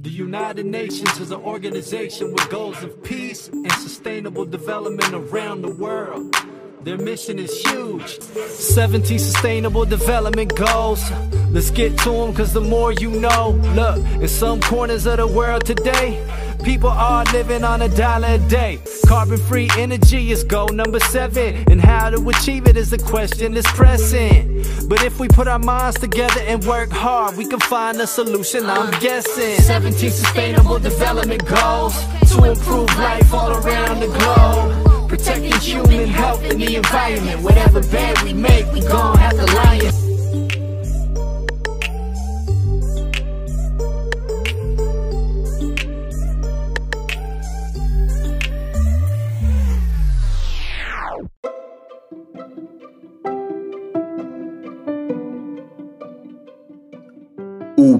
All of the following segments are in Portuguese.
The United Nations is an organization with goals of peace and sustainable development around the world. Their mission is huge 17 sustainable development goals. Let's get to them, cause the more you know. Look, in some corners of the world today, people are living on a dollar a day. Carbon free energy is goal number seven. And how to achieve it is a question that's pressing. But if we put our minds together and work hard, we can find a solution, I'm guessing. 17 sustainable development goals to improve life all around the globe. Protecting human health and the environment. Whatever bed we make, we gon' have to lie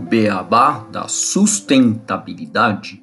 beabá da sustentabilidade.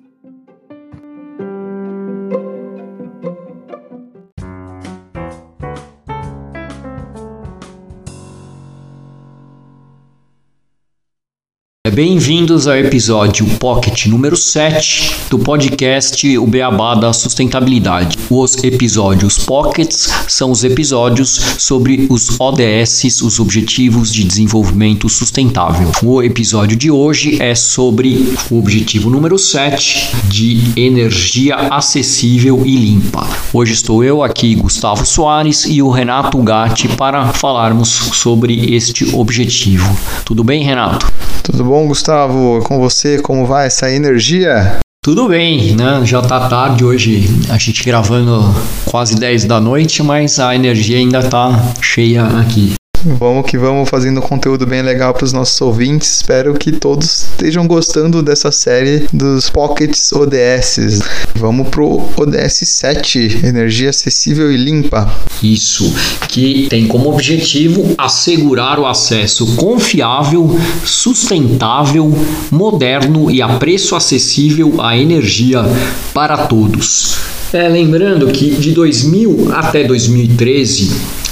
Bem-vindos ao episódio Pocket número 7 do podcast O Beabá da Sustentabilidade. Os episódios Pockets são os episódios sobre os ODS, os Objetivos de Desenvolvimento Sustentável. O episódio de hoje é sobre o objetivo número 7 de energia acessível e limpa. Hoje estou eu aqui, Gustavo Soares, e o Renato Gatti para falarmos sobre este objetivo. Tudo bem, Renato? Tudo bom, Gustavo? Com você, como vai essa energia? Tudo bem, né? Já tá tarde hoje, a gente gravando quase 10 da noite, mas a energia ainda tá cheia aqui. Vamos que vamos fazendo conteúdo bem legal para os nossos ouvintes. Espero que todos estejam gostando dessa série dos Pockets ODS. Vamos pro ODS 7, energia acessível e limpa. Isso, que tem como objetivo assegurar o acesso confiável, sustentável, moderno e a preço acessível à energia para todos. É, lembrando que de 2000 até 2013,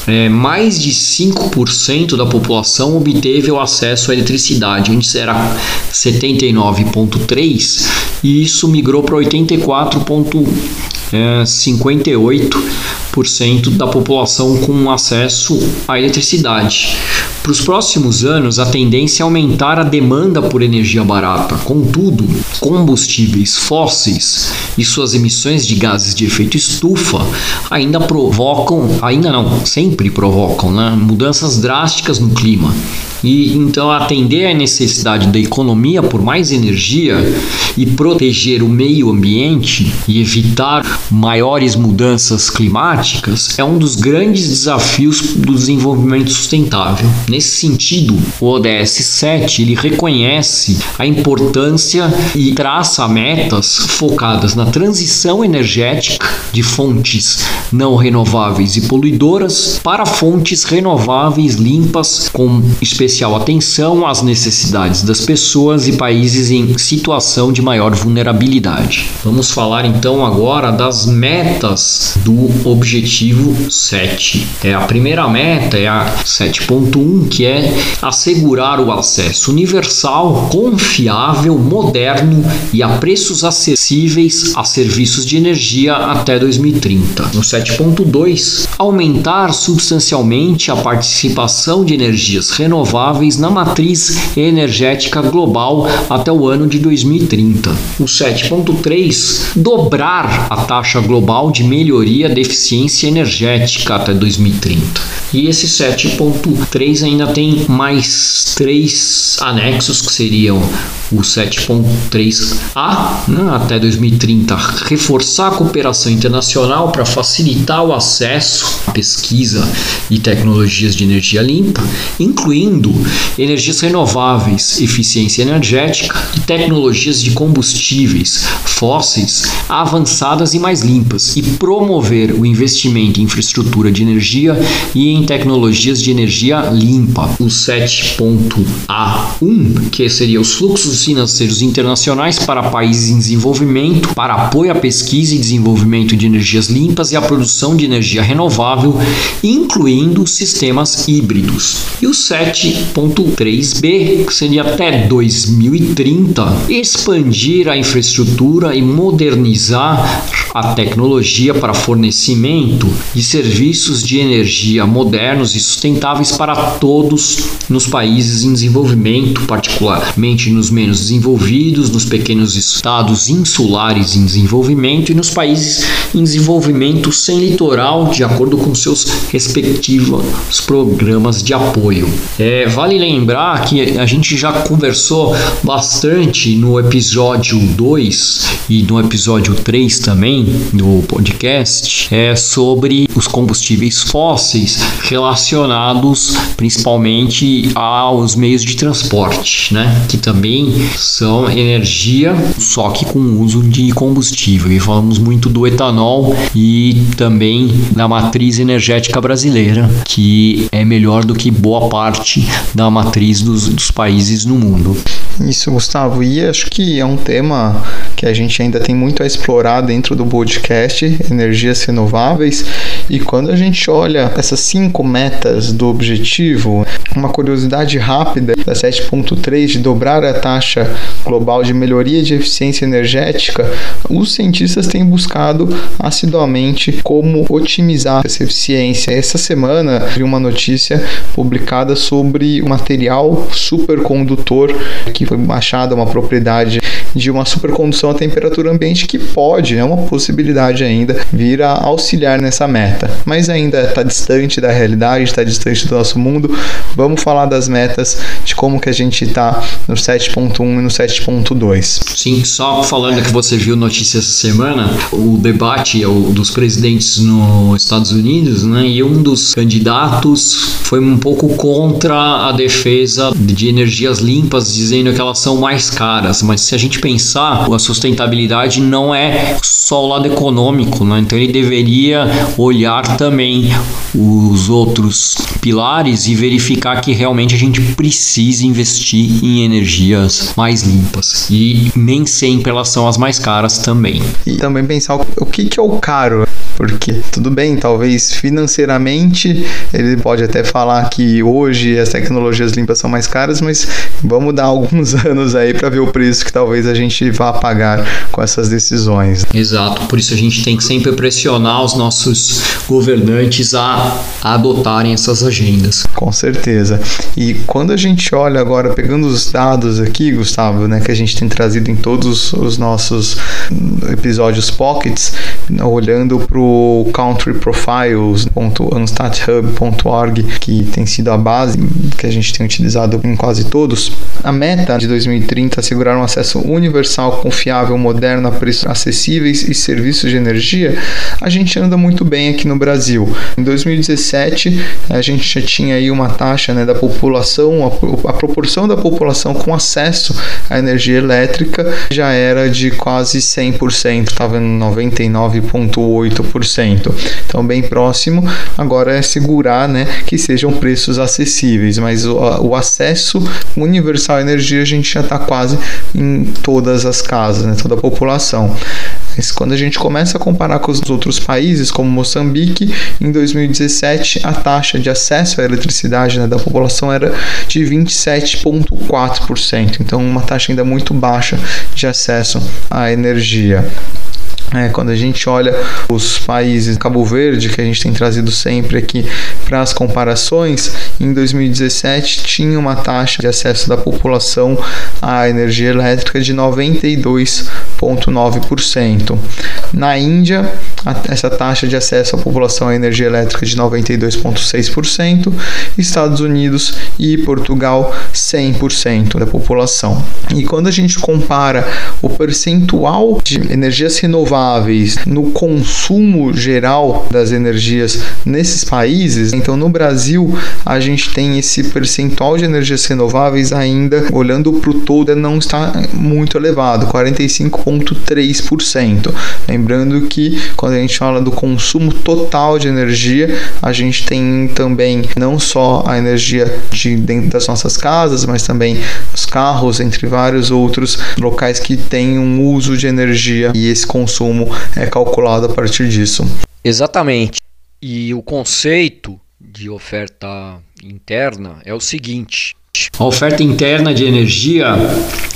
é, mais de 5% da população obteve o acesso à eletricidade. Antes era 79,3% e isso migrou para 84,58% da população com acesso à eletricidade. Para os próximos anos, a tendência é aumentar a demanda por energia barata. Contudo, combustíveis fósseis e suas emissões de gases de efeito estufa ainda provocam, ainda não, sempre provocam, né, mudanças drásticas no clima. E então atender à necessidade da economia por mais energia e proteger o meio ambiente e evitar maiores mudanças climáticas é um dos grandes desafios do desenvolvimento sustentável. Nesse sentido, o ODS 7 ele reconhece a importância e traça metas focadas na transição energética de fontes não renováveis e poluidoras para fontes renováveis limpas com especial atenção às necessidades das pessoas e países em situação de maior vulnerabilidade. Vamos falar então agora das metas do objetivo 7. É a primeira meta é a 7.1, que é assegurar o acesso universal, confiável, moderno e a preços acessíveis a serviços de energia até 2030. No 7.2, aumentar substancialmente a participação de energias renováveis na matriz energética global até o ano de 2030. O 7.3 dobrar a taxa global de melhoria da eficiência energética até 2030. E esse 7.3 ainda tem mais três anexos que seriam o 7.3A né, até 2030 reforçar a cooperação internacional para facilitar o acesso à pesquisa e tecnologias de energia limpa, incluindo energias renováveis, eficiência energética e tecnologias de combustíveis fósseis avançadas e mais limpas, e promover o investimento em infraestrutura de energia e em tecnologias de energia limpa. O 7.A1, que seria os fluxos financeiros internacionais para países em desenvolvimento, para apoio à pesquisa e desenvolvimento de energias limpas e à produção de energia renovável, incluindo sistemas híbridos. E o 7.3b, que seria até 2030, expandir a infraestrutura e modernizar a tecnologia para fornecimento de serviços de energia modernos e sustentáveis para todos nos países em desenvolvimento, particularmente nos menos desenvolvidos, nos pequenos estados insulares em desenvolvimento e nos países em desenvolvimento sem litoral, de acordo com seus respectivos programas de apoio. É, vale lembrar que a gente já conversou bastante no episódio 2 e no episódio 3 também do podcast é sobre os combustíveis fósseis relacionados principalmente aos meios de transporte, né? Que também são energia, só que com uso de combustível. E falamos muito do etanol e também da matriz energética brasileira, que é melhor do que boa parte da matriz dos, dos países no mundo. Isso, Gustavo. E acho que é um tema que a gente ainda tem muito a explorar dentro do podcast, energias renováveis. E quando a gente olha essas cinco metas do objetivo, uma curiosidade rápida da 7.3 de dobrar a taxa global de melhoria de eficiência energética, os cientistas têm buscado assiduamente como otimizar essa eficiência. Essa semana vi uma notícia publicada sobre o material supercondutor que foi achada uma propriedade de uma supercondução à temperatura ambiente que pode, é uma possibilidade ainda, vir a auxiliar nessa meta. Mas ainda está distante da realidade, está distante do nosso mundo. Vamos falar das metas, de como que a gente está no 7.1 e no 7.2. Sim, só falando que você viu notícia essa semana, o debate é dos presidentes nos Estados Unidos, né? E um dos candidatos foi um pouco contra a defesa de energias limpas, dizendo que elas são mais caras. Mas se a gente pensar, a sustentabilidade não é só o lado econômico, né? então ele deveria olhar também os outros pilares e verificar que realmente a gente precisa investir em energias mais limpas e nem sempre elas são as mais caras também. E também pensar o que, que é o caro, porque tudo bem, talvez financeiramente ele pode até falar que hoje as tecnologias limpas são mais caras, mas vamos dar alguns anos aí para ver o preço que talvez a gente vá pagar com essas decisões. Exato, por isso a gente tem que sempre pressionar os nossos governantes a, a adotarem essas agendas. Com certeza. E quando a gente olha agora, pegando os dados aqui, Gustavo, né, que a gente tem trazido em todos os nossos episódios pockets, olhando para o country profiles.unstathub.org, que tem sido a base que a gente tem utilizado em quase todos, a meta de 2030 é assegurar um acesso universal, confiável, moderno a preços acessíveis e serviços de energia, a gente anda muito bem aqui no Brasil. Em 2017, a gente já tinha aí uma taxa né, da população, a, a proporção da população com acesso à energia elétrica já era de quase 100%, estava em 99,8%. Então, bem próximo. Agora é segurar né, que sejam preços acessíveis, mas o, o acesso universal à energia a gente já está quase em todas as casas, né, toda a população. Mas quando a gente começa a comparar com os outros países, como Moçambique, em 2017 a taxa de acesso à eletricidade né, da população era de 27,4%, então uma taxa ainda muito baixa de acesso à energia. É, quando a gente olha os países Cabo Verde, que a gente tem trazido sempre aqui para as comparações, em 2017 tinha uma taxa de acesso da população à energia elétrica de 92,9%. Na Índia, essa taxa de acesso à população à energia elétrica de 92,6%, Estados Unidos e Portugal 100% da população. E quando a gente compara o percentual de energias renováveis no consumo geral das energias nesses países, Então, no Brasil, a gente tem esse percentual de energias renováveis ainda, olhando para o todo, não está muito elevado, 45,3%. Lembrando que quando a gente fala do consumo total de energia, a gente tem também não só a energia de dentro das nossas casas, mas também os carros, entre vários outros locais que têm um uso de energia e esse consumo é calculado a partir disso. Exatamente. E o conceito de oferta interna é o seguinte: a oferta interna de energia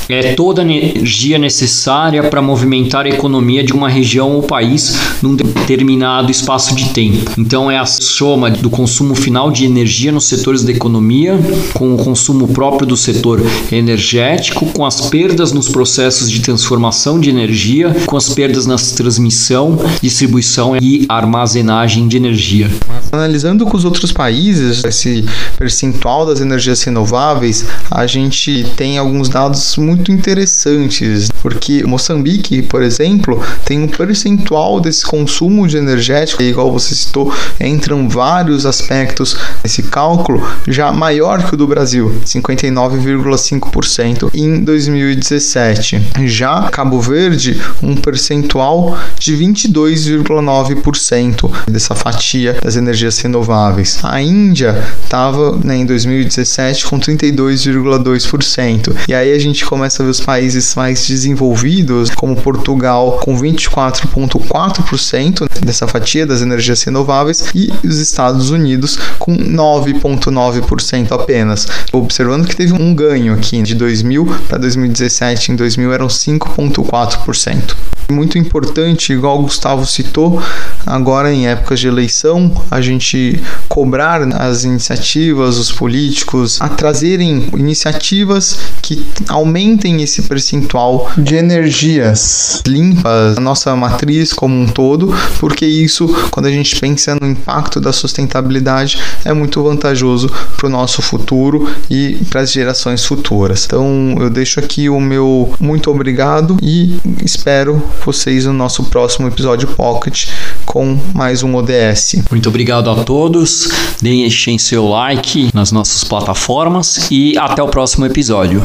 é toda a energia necessária para movimentar a economia de uma região ou país num determinado espaço de tempo. Então é a soma do consumo final de energia nos setores da economia com o consumo próprio do setor energético, com as perdas nos processos de transformação de energia, com as perdas na transmissão, distribuição e armazenagem de energia. Analisando com os outros países esse percentual das energias renováveis, a gente tem alguns dados muito interessantes, porque Moçambique, por exemplo, tem um percentual desse consumo de energético, igual você citou, entram vários aspectos nesse cálculo, já maior que o do Brasil, 59,5% em 2017. Já Cabo Verde, um percentual de 22,9% dessa fatia das energias renováveis. A Índia estava né, em 2017 com 32,2%. E aí a gente começa a ver os países mais desenvolvidos, como Portugal, com 24,4% dessa fatia das energias renováveis e os Estados Unidos com 9,9% apenas. Observando que teve um ganho aqui de 2000 para 2017, em 2000 eram 5,4%. Muito importante, igual o Gustavo citou, agora em épocas de eleição, a gente cobrar as iniciativas, os políticos, a trazerem iniciativas que aumentem esse percentual de energias limpas, a nossa matriz como um todo, porque isso, quando a gente pensa no impacto da sustentabilidade, é muito vantajoso para o nosso futuro e para as gerações futuras. Então, eu deixo aqui o meu muito obrigado e espero vocês no nosso próximo episódio Pocket com mais um ODS. Muito obrigado a todos. Deixem seu like nas nossas plataformas e até o próximo episódio.